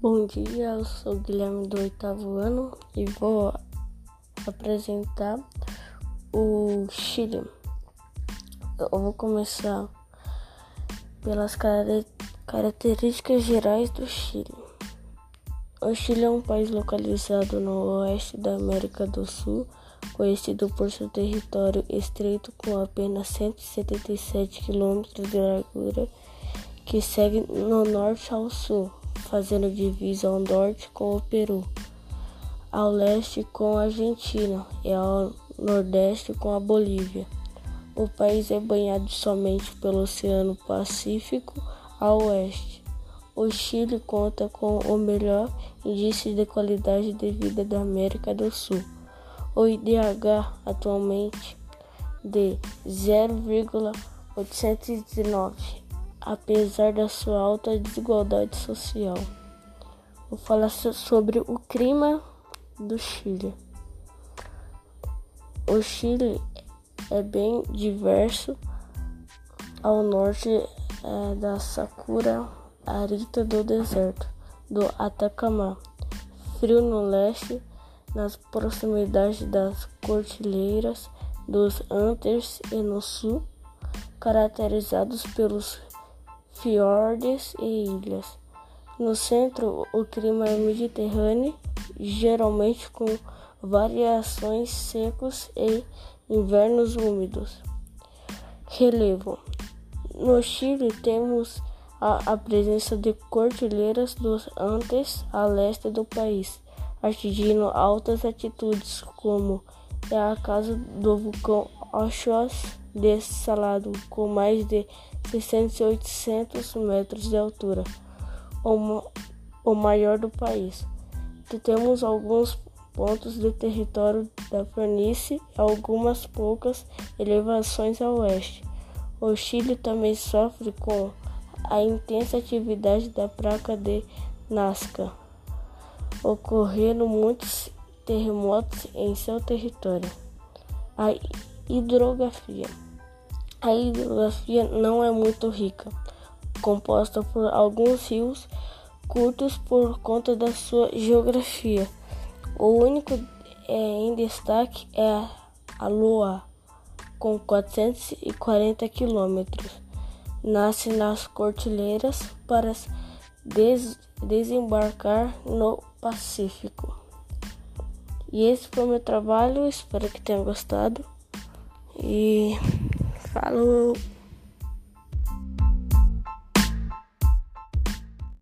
Bom dia, eu sou Guilherme do oitavo ano e vou apresentar o Chile. Eu vou começar pelas características gerais do Chile. O Chile é um país localizado no oeste da América do Sul, conhecido por seu território estreito com apenas 177 quilômetros de largura, que segue no norte ao sul fazendo divisa ao norte com o Peru, ao leste com a Argentina e ao nordeste com a Bolívia. O país é banhado somente pelo Oceano Pacífico ao oeste. O Chile conta com o melhor índice de qualidade de vida da América do Sul. O IDH atualmente de 0,819 apesar da sua alta desigualdade social. Vou falar sobre o clima do Chile. O Chile é bem diverso. Ao norte é da Sakura arita do deserto do Atacama, frio no leste, nas proximidades das cordilheiras dos Andes e no sul, caracterizados pelos fiordes e ilhas. No centro, o clima é mediterrâneo, geralmente com variações secos e invernos úmidos. Relevo: No Chile temos a, a presença de cordilheiras dos Andes a leste do país, atingindo altas altitudes, como é a casa do vulcão Oxós de Salado, com mais de 600 e 800 metros de altura, o, maior do país. Temos alguns pontos de território da planície e algumas poucas elevações a oeste. O Chile também sofre com a intensa atividade da placa de Nazca, ocorrendo muitos terremotos em seu território. A hidrografia a hidrografia não é muito rica, composta por alguns rios curtos por conta da sua geografia. O único é, em destaque é a Lua, com 440 quilômetros. Nasce nas cordilheiras para des desembarcar no Pacífico. E esse foi meu trabalho, espero que tenham gostado. E Falou!